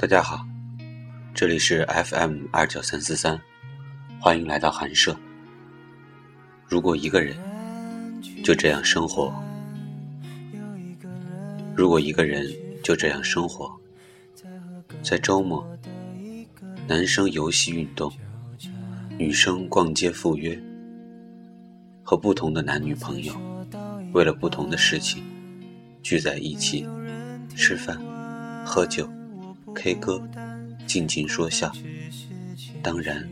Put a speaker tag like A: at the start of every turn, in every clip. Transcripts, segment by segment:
A: 大家好，这里是 FM 二九三四三，欢迎来到寒舍。如果一个人就这样生活，如果一个人就这样生活，在周末，男生游戏运动，女生逛街赴约，和不同的男女朋友，为了不同的事情聚在一起吃饭、喝酒。K 歌，静静说笑，当然，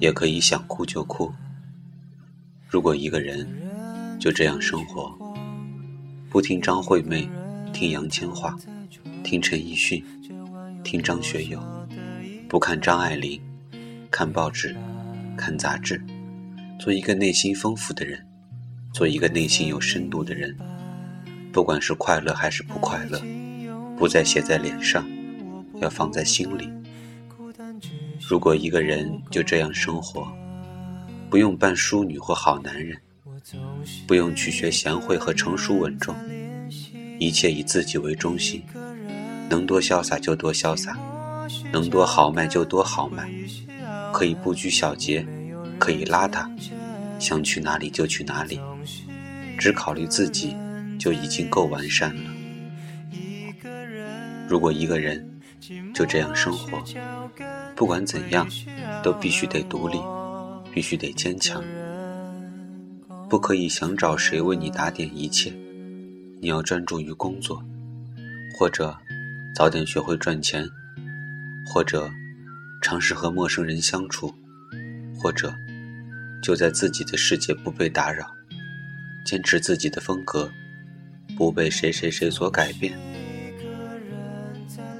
A: 也可以想哭就哭。如果一个人就这样生活，不听张惠妹，听杨千嬅，听陈奕迅，听张学友，不看张爱玲，看报纸，看杂志，做一个内心丰富的人，做一个内心有深度的人，不管是快乐还是不快乐，不再写在脸上。要放在心里。如果一个人就这样生活，不用扮淑女或好男人，不用去学贤惠和成熟稳重，一切以自己为中心，能多潇洒就多潇洒，能多豪迈就多豪迈，可以不拘小节，可以邋遢，想去哪里就去哪里，只考虑自己就已经够完善了。如果一个人，就这样生活，不管怎样，都必须得独立，必须得坚强，不可以想找谁为你打点一切。你要专注于工作，或者早点学会赚钱，或者尝试和陌生人相处，或者就在自己的世界不被打扰，坚持自己的风格，不被谁谁谁所改变。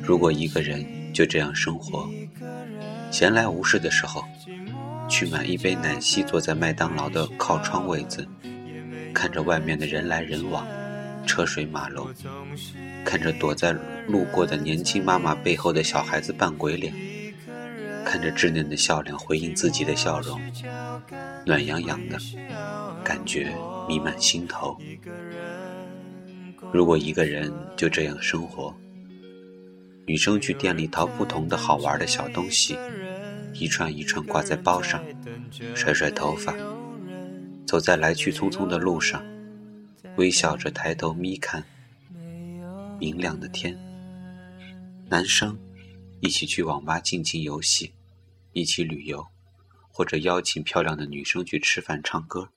A: 如果一个人就这样生活，闲来无事的时候，去买一杯奶昔，坐在麦当劳的靠窗位子，看着外面的人来人往，车水马龙，看着躲在路过的年轻妈妈背后的小孩子扮鬼脸，看着稚嫩的笑脸回应自己的笑容，暖洋洋的感觉弥漫心头。如果一个人就这样生活，女生去店里淘不同的好玩的小东西，一串一串挂在包上，甩甩头发，走在来去匆匆的路上，微笑着抬头眯看明亮的天。男生一起去网吧尽情游戏，一起旅游，或者邀请漂亮的女生去吃饭唱歌。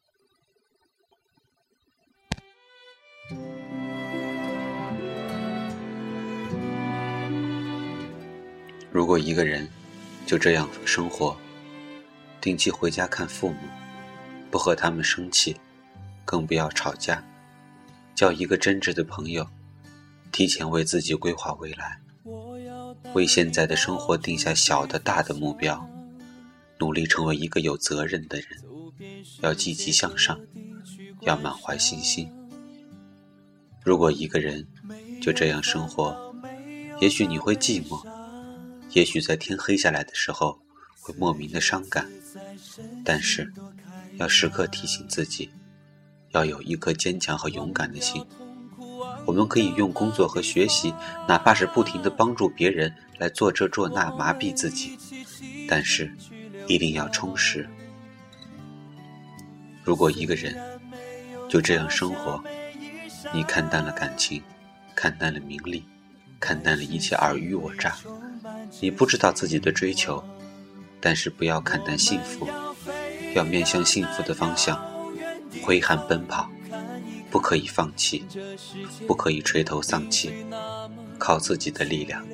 A: 如果一个人就这样生活，定期回家看父母，不和他们生气，更不要吵架，交一个真挚的朋友，提前为自己规划未来，为现在的生活定下小的大的目标，努力成为一个有责任的人，要积极向上，要满怀信心。如果一个人就这样生活，也许你会寂寞。也许在天黑下来的时候会莫名的伤感，但是要时刻提醒自己，要有一颗坚强和勇敢的心。我们可以用工作和学习，哪怕是不停的帮助别人来做这做那麻痹自己，但是一定要充实。如果一个人就这样生活，你看淡了感情，看淡了名利，看淡了一切尔虞我诈。你不知道自己的追求，但是不要看淡幸福，要面向幸福的方向挥汗奔跑，不可以放弃，不可以垂头丧气，靠自己的力量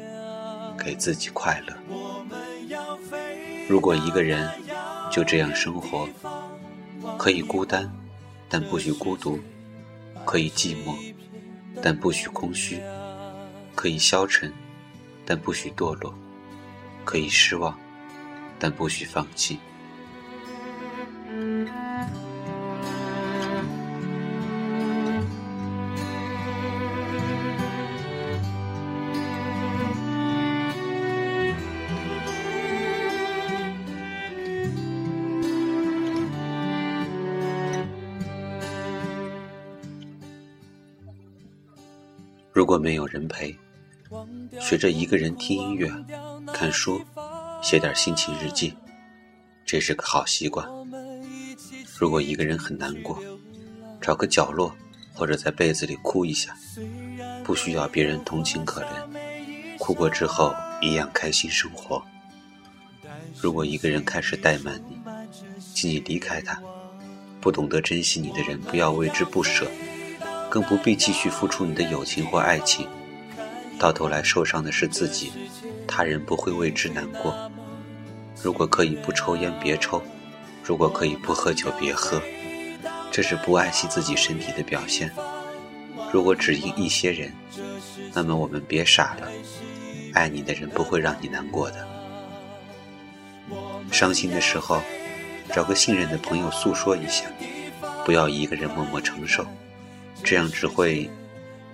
A: 给自己快乐。如果一个人就这样生活，可以孤单，但不许孤独；可以寂寞，但不许空虚；可以消沉，但不许堕落。可以失望，但不许放弃。如果没有人陪，学着一个人听音乐、看书、写点心情日记，这是个好习惯。如果一个人很难过，找个角落或者在被子里哭一下，不需要别人同情可怜，哭过之后一样开心生活。如果一个人开始怠慢你，请你离开他。不懂得珍惜你的人，不要为之不舍，更不必继续付出你的友情或爱情。到头来受伤的是自己，他人不会为之难过。如果可以不抽烟，别抽；如果可以不喝酒，别喝。这是不爱惜自己身体的表现。如果只因一些人，那么我们别傻了。爱你的人不会让你难过的。伤心的时候。找个信任的朋友诉说一下，不要一个人默默承受，这样只会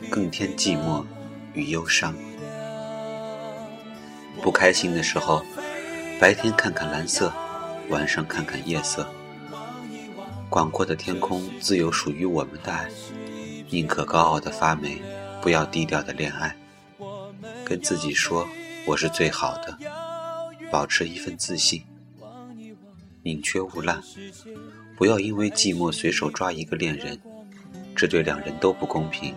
A: 更添寂寞与忧伤。不开心的时候，白天看看蓝色，晚上看看夜色。广阔的天空自有属于我们的爱，宁可高傲的发霉，不要低调的恋爱。跟自己说，我是最好的，保持一份自信。宁缺毋滥，不要因为寂寞随手抓一个恋人，这对两人都不公平，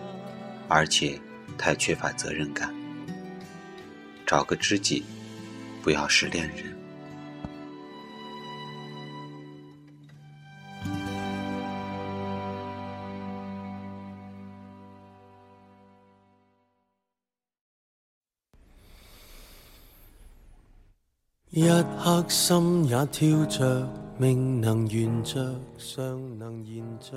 A: 而且太缺乏责任感。找个知己，不要是恋人。
B: 一刻心也跳着，命能圆着，尚能延着，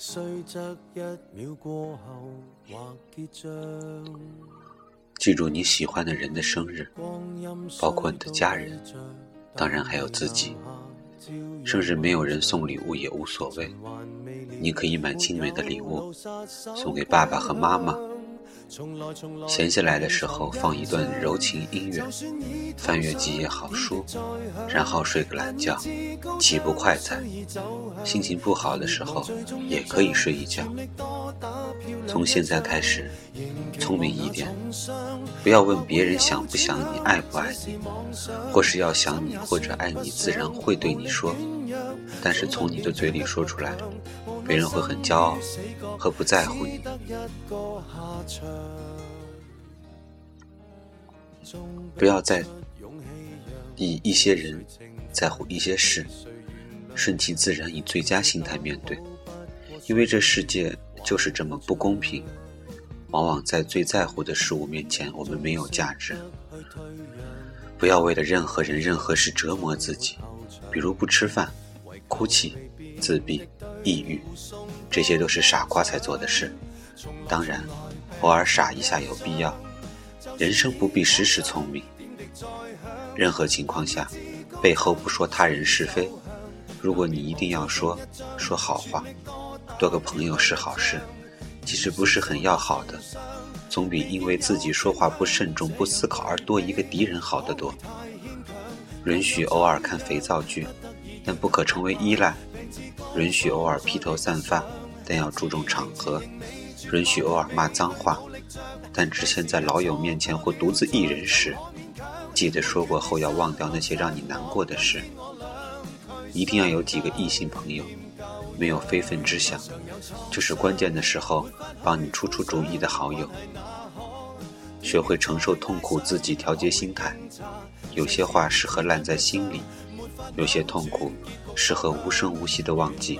B: 虽则一秒过后或结账。
A: 记住你喜欢的人的生日，包括你的家人，当然还有自己。生日没有人送礼物也无所谓，你可以买精美的礼物送给爸爸和妈妈。闲下来的时候，放一段柔情音乐，翻阅几页好书，然后睡个懒觉，岂不快哉？心情不好的时候，也可以睡一觉。从现在开始，聪明一点，不要问别人想不想你、爱不爱你，或是要想你或者爱你，自然会对你说。但是从你的嘴里说出来，别人会很骄傲和不在乎你。不要再以一些人在乎一些事，顺其自然，以最佳心态面对。因为这世界就是这么不公平，往往在最在乎的事物面前，我们没有价值。不要为了任何人、任何事折磨自己，比如不吃饭。哭泣、自闭、抑郁，这些都是傻瓜才做的事。当然，偶尔傻一下有必要。人生不必时时聪明。任何情况下，背后不说他人是非。如果你一定要说，说好话。多个朋友是好事，即使不是很要好的，总比因为自己说话不慎重、不思考而多一个敌人好得多。允许偶尔看肥皂剧。但不可成为依赖，允许偶尔披头散发，但要注重场合；允许偶尔骂脏话，但只限在老友面前或独自一人时。记得说过后要忘掉那些让你难过的事。一定要有几个异性朋友，没有非分之想，就是关键的时候帮你出出主意的好友。学会承受痛苦，自己调节心态。有些话适合烂在心里。有些痛苦适合无声无息的忘记。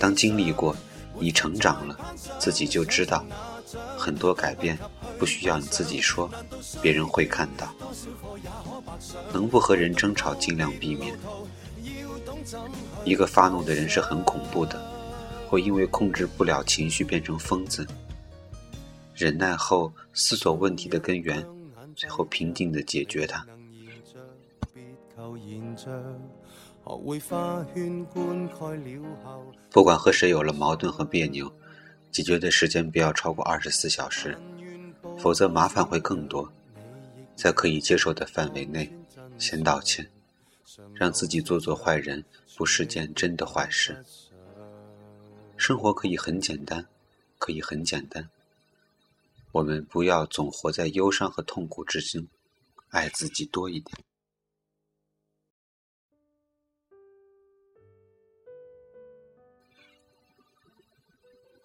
A: 当经历过，你成长了，自己就知道，很多改变不需要你自己说，别人会看到。能不和人争吵，尽量避免。一个发怒的人是很恐怖的，会因为控制不了情绪变成疯子。忍耐后，思索问题的根源，最后平静地解决它。不管和谁有了矛盾和别扭，解决的时间不要超过二十四小时，否则麻烦会更多。在可以接受的范围内，先道歉，让自己做做坏人，不是件真的坏事。生活可以很简单，可以很简单，我们不要总活在忧伤和痛苦之中，爱自己多一点。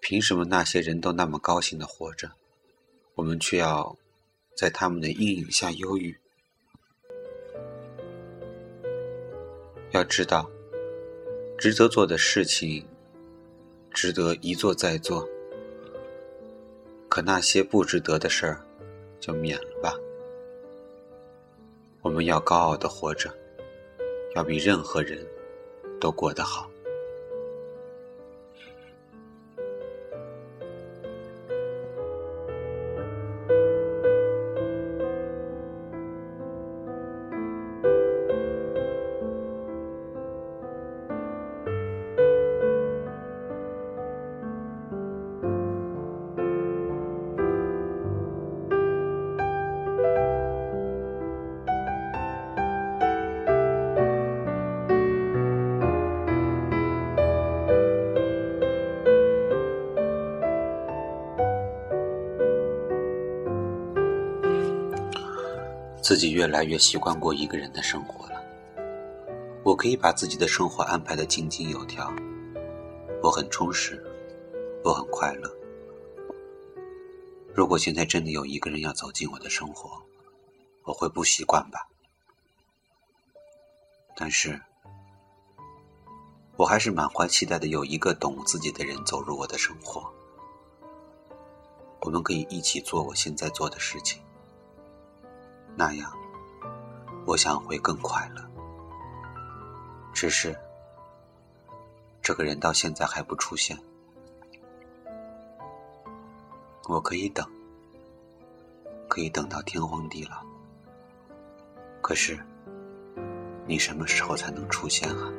A: 凭什么那些人都那么高兴的活着，我们却要在他们的阴影下忧郁？要知道，值得做的事情，值得一做再做。可那些不值得的事儿，就免了吧。我们要高傲的活着，要比任何人都过得好。自己越来越习惯过一个人的生活了。我可以把自己的生活安排的井井有条，我很充实，我很快乐。如果现在真的有一个人要走进我的生活，我会不习惯吧。但是，我还是满怀期待的，有一个懂自己的人走入我的生活，我们可以一起做我现在做的事情。那样，我想会更快乐。只是，这个人到现在还不出现，我可以等，可以等到天荒地老。可是，你什么时候才能出现啊？